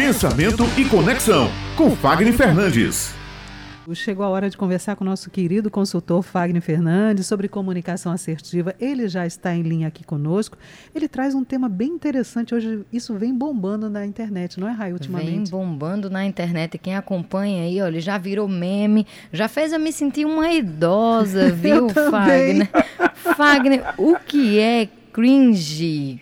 Pensamento e Conexão, com Fagner Fernandes. Chegou a hora de conversar com o nosso querido consultor Fagner Fernandes sobre comunicação assertiva. Ele já está em linha aqui conosco. Ele traz um tema bem interessante. Hoje isso vem bombando na internet, não é, Rai, ultimamente? Vem bombando na internet. Quem acompanha aí, olha, já virou meme, já fez eu me sentir uma idosa, viu, Fagner? Fagner, o que é cringe?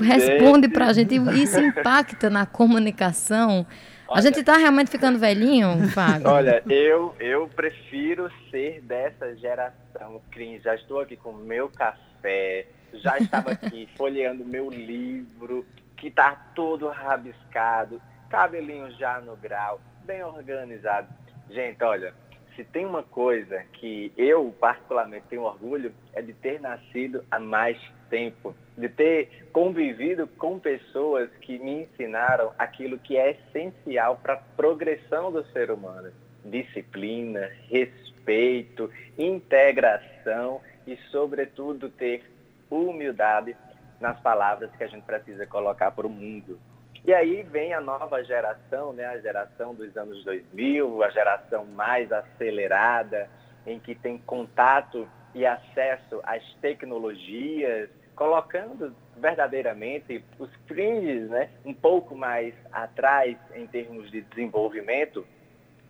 Responde pra gente. Isso impacta na comunicação? Olha, a gente está realmente ficando velhinho, Fábio? Olha, eu, eu prefiro ser dessa geração cringe. Já estou aqui com meu café, já estava aqui folheando meu livro, que está todo rabiscado, cabelinho já no grau, bem organizado. Gente, olha, se tem uma coisa que eu particularmente tenho orgulho é de ter nascido há mais tempo, de ter convivido com pessoas que me ensinaram aquilo que é essencial para a progressão do ser humano: disciplina, respeito, integração e, sobretudo, ter humildade nas palavras que a gente precisa colocar para o mundo. E aí vem a nova geração, né? a geração dos anos 2000, a geração mais acelerada, em que tem contato e acesso às tecnologias, colocando verdadeiramente os fringes né? um pouco mais atrás em termos de desenvolvimento,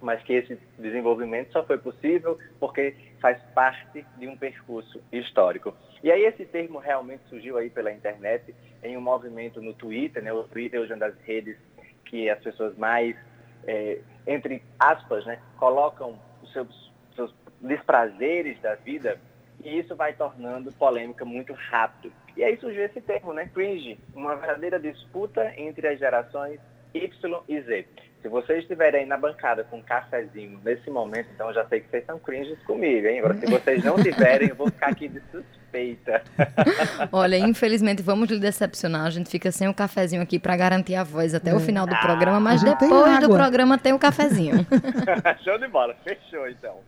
mas que esse desenvolvimento só foi possível porque faz parte de um percurso histórico. E aí esse termo realmente surgiu aí pela internet em um movimento no Twitter, né? O Twitter hoje é uma das redes que as pessoas mais, é, entre aspas, né, colocam os seus, seus desprazeres da vida e isso vai tornando polêmica muito rápido. E aí surgiu esse termo, né, cringe, uma verdadeira disputa entre as gerações Y e Z. Se vocês estiverem aí na bancada com um cafezinho nesse momento, então eu já sei que vocês são cringes comigo, hein? Agora, se vocês não tiverem, eu vou ficar aqui de suspeita. Olha, infelizmente, vamos lhe decepcionar. A gente fica sem o cafezinho aqui para garantir a voz até é. o final do ah, programa, mas depois do programa tem o cafezinho. Show de bola, fechou então.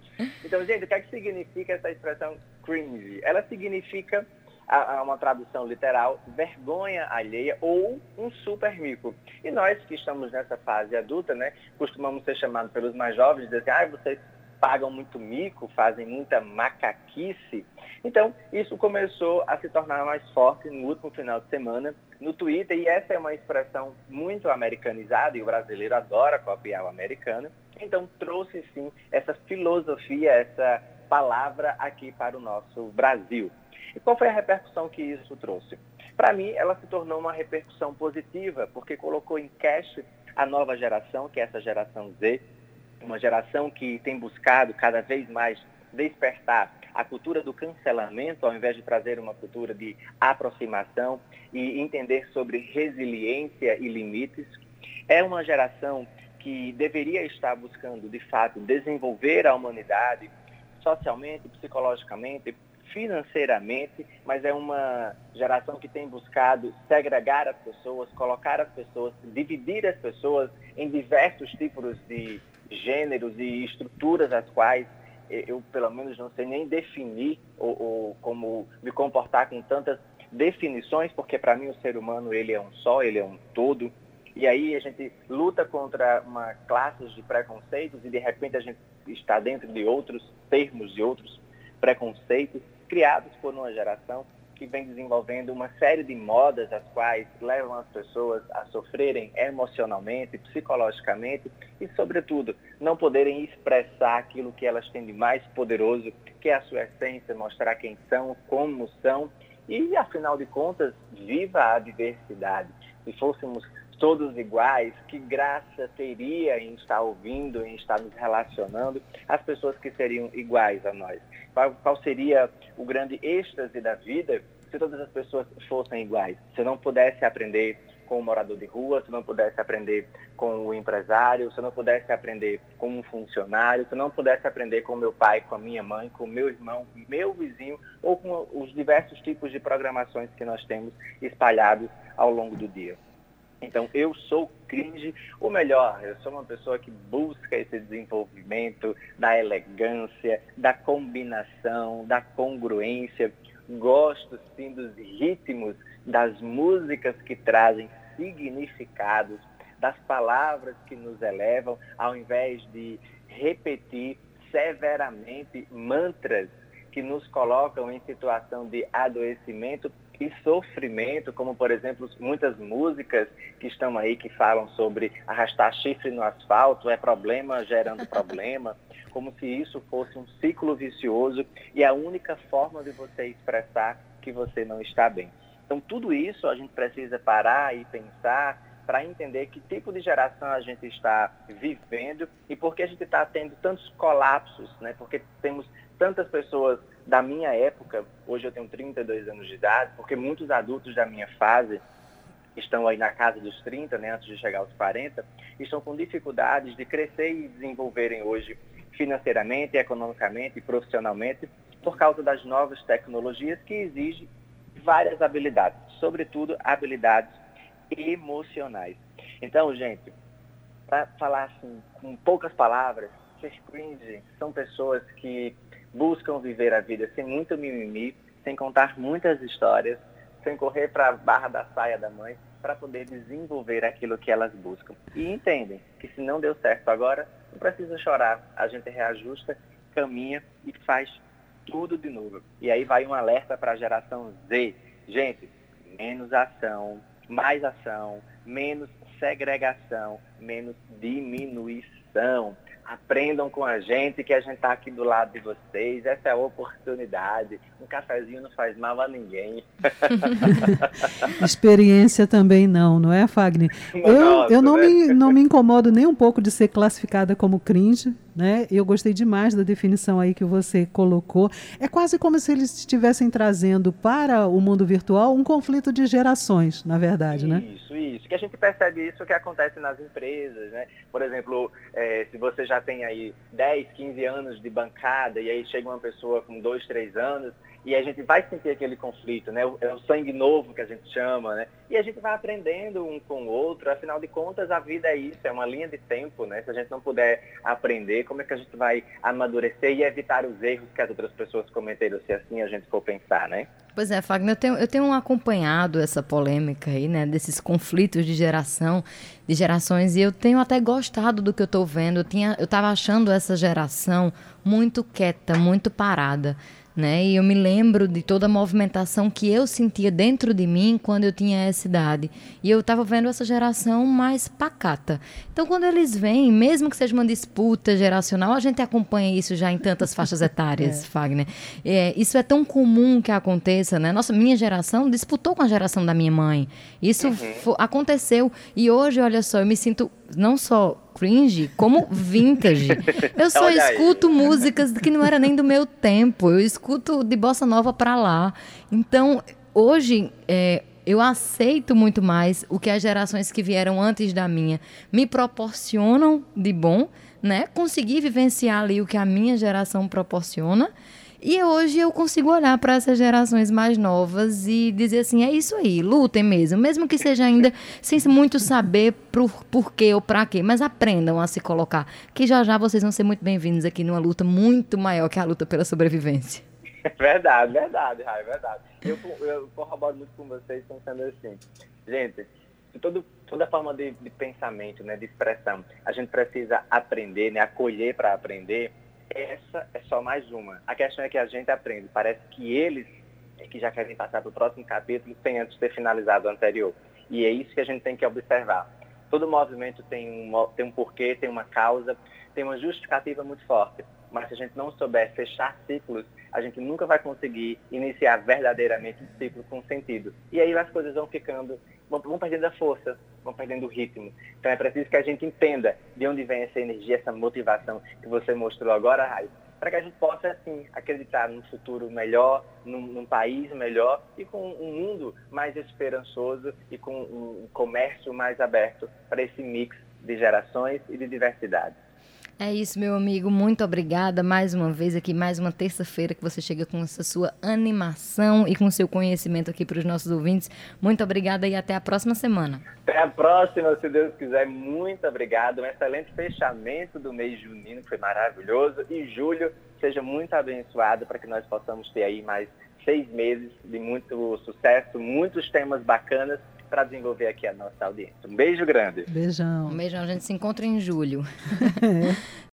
Então, gente, o que é que significa essa expressão cringe? Ela significa a, uma tradução literal, vergonha alheia ou um super mico. E nós que estamos nessa fase adulta, né, costumamos ser chamados pelos mais jovens, dizer assim, ah, vocês pagam muito mico, fazem muita macaquice. Então, isso começou a se tornar mais forte no último final de semana no Twitter, e essa é uma expressão muito americanizada, e o brasileiro adora copiar o americano. Então, trouxe sim essa filosofia, essa palavra aqui para o nosso Brasil. E qual foi a repercussão que isso trouxe? Para mim, ela se tornou uma repercussão positiva, porque colocou em cash a nova geração, que é essa geração Z, uma geração que tem buscado cada vez mais despertar a cultura do cancelamento, ao invés de trazer uma cultura de aproximação e entender sobre resiliência e limites. É uma geração que deveria estar buscando, de fato, desenvolver a humanidade socialmente, psicologicamente, financeiramente, mas é uma geração que tem buscado segregar as pessoas, colocar as pessoas, dividir as pessoas em diversos tipos de gêneros e estruturas as quais eu, pelo menos, não sei nem definir ou, ou como me comportar com tantas definições, porque para mim o ser humano ele é um só, ele é um todo. E aí a gente luta contra uma classe de preconceitos e de repente a gente está dentro de outros termos, de outros preconceitos criados por uma geração que vem desenvolvendo uma série de modas as quais levam as pessoas a sofrerem emocionalmente, psicologicamente e, sobretudo, não poderem expressar aquilo que elas têm de mais poderoso, que é a sua essência, mostrar quem são, como são e, afinal de contas, viva a diversidade. Se fôssemos todos iguais, que graça teria em estar ouvindo, em estar nos relacionando, as pessoas que seriam iguais a nós? Qual, qual seria o grande êxtase da vida se todas as pessoas fossem iguais? Se não pudesse aprender com o morador de rua, se não pudesse aprender com o empresário, se não pudesse aprender com um funcionário, se não pudesse aprender com meu pai, com a minha mãe, com meu irmão, meu vizinho, ou com os diversos tipos de programações que nós temos espalhados ao longo do dia. Então, eu sou cringe, ou melhor, eu sou uma pessoa que busca esse desenvolvimento da elegância, da combinação, da congruência. Gosto, sim, dos ritmos, das músicas que trazem significados. das palavras que nos elevam, ao invés de repetir severamente mantras que nos colocam em situação de adoecimento e sofrimento, como por exemplo muitas músicas que estão aí que falam sobre arrastar chifre no asfalto, é problema gerando problema, como se isso fosse um ciclo vicioso e a única forma de você expressar que você não está bem. Então tudo isso a gente precisa parar e pensar para entender que tipo de geração a gente está vivendo e por que a gente está tendo tantos colapsos, né? Porque temos tantas pessoas da minha época, hoje eu tenho 32 anos de idade, porque muitos adultos da minha fase estão aí na casa dos 30, né, antes de chegar aos 40, estão com dificuldades de crescer e desenvolverem hoje financeiramente, economicamente e profissionalmente por causa das novas tecnologias que exigem várias habilidades, sobretudo habilidades emocionais. Então, gente, para falar assim, com poucas palavras, ser cringe são pessoas que buscam viver a vida sem muito mimimi, sem contar muitas histórias, sem correr para a barra da saia da mãe, para poder desenvolver aquilo que elas buscam. E entendem que se não deu certo agora, não precisa chorar, a gente reajusta, caminha e faz tudo de novo. E aí vai um alerta para a geração Z. Gente, menos ação, mais ação, menos segregação, menos diminuição. Aprendam com a gente que a gente está aqui do lado de vocês. Essa é a oportunidade. Um cafezinho não faz mal a ninguém. Experiência também não, não é, Fagner? Eu, eu não, né? me, não me incomodo nem um pouco de ser classificada como cringe. Né? Eu gostei demais da definição aí que você colocou. É quase como se eles estivessem trazendo para o mundo virtual um conflito de gerações, na verdade, isso, né? Isso, isso. Que a gente percebe isso que acontece nas empresas, né? Por exemplo, é, se você já tem aí 10, 15 anos de bancada e aí chega uma pessoa com 2, 3 anos, e a gente vai sentir aquele conflito, né? É o sangue novo que a gente chama, né? E a gente vai aprendendo um com o outro, afinal de contas a vida é isso, é uma linha de tempo, né? Se a gente não puder aprender, como é que a gente vai amadurecer e evitar os erros que as outras pessoas cometeram, se assim a gente for pensar, né? Pois é, Fagner, eu tenho, eu tenho acompanhado essa polêmica aí, né? Desses conflitos de geração, de gerações, e eu tenho até gostado do que eu estou vendo. Eu, tinha, eu tava achando essa geração muito quieta, muito parada né? E eu me lembro de toda a movimentação que eu sentia dentro de mim quando eu tinha essa idade. E eu estava vendo essa geração mais pacata. Então, quando eles vêm, mesmo que seja uma disputa geracional, a gente acompanha isso já em tantas faixas etárias, é. Fagner. É, isso é tão comum que aconteça, né? Nossa, minha geração disputou com a geração da minha mãe. Isso uhum. aconteceu. E hoje, olha só, eu me sinto não só cringe, como vintage. Eu só Olha escuto aí. músicas que não era nem do meu tempo. Eu escuto de bossa nova para lá. Então, hoje, é, eu aceito muito mais o que as gerações que vieram antes da minha me proporcionam de bom, né? Conseguir vivenciar ali o que a minha geração proporciona e hoje eu consigo olhar para essas gerações mais novas e dizer assim: é isso aí, lutem mesmo, mesmo que seja ainda sem muito saber por, por ou para quê, mas aprendam a se colocar, que já já vocês vão ser muito bem-vindos aqui numa luta muito maior que a luta pela sobrevivência. Verdade, verdade, Rai, verdade. Eu, eu corroboro muito com vocês pensando assim, gente, todo, toda forma de, de pensamento, né, de expressão, a gente precisa aprender, né, acolher para aprender essa é só mais uma. A questão é que a gente aprende. Parece que eles é que já querem passar para o próximo capítulo sem antes ter finalizado o anterior. E é isso que a gente tem que observar. Todo movimento tem um, tem um porquê, tem uma causa, tem uma justificativa muito forte. Mas se a gente não souber fechar ciclos, a gente nunca vai conseguir iniciar verdadeiramente um ciclo com sentido. E aí as coisas vão ficando, vão, perdendo a força, vão perdendo o ritmo. Então é preciso que a gente entenda de onde vem essa energia, essa motivação que você mostrou agora, Raio, para que a gente possa, assim, acreditar num futuro melhor, num, num, país melhor e com um mundo mais esperançoso e com um comércio mais aberto para esse mix de gerações e de diversidade. É isso, meu amigo. Muito obrigada mais uma vez aqui, mais uma terça-feira que você chega com essa sua animação e com seu conhecimento aqui para os nossos ouvintes. Muito obrigada e até a próxima semana. Até a próxima, se Deus quiser. Muito obrigado. Um excelente fechamento do mês junino, que foi maravilhoso. E julho, seja muito abençoado para que nós possamos ter aí mais seis meses de muito sucesso, muitos temas bacanas para desenvolver aqui a nossa audiência. Um beijo grande. Beijão. Um beijão, a gente se encontra em julho.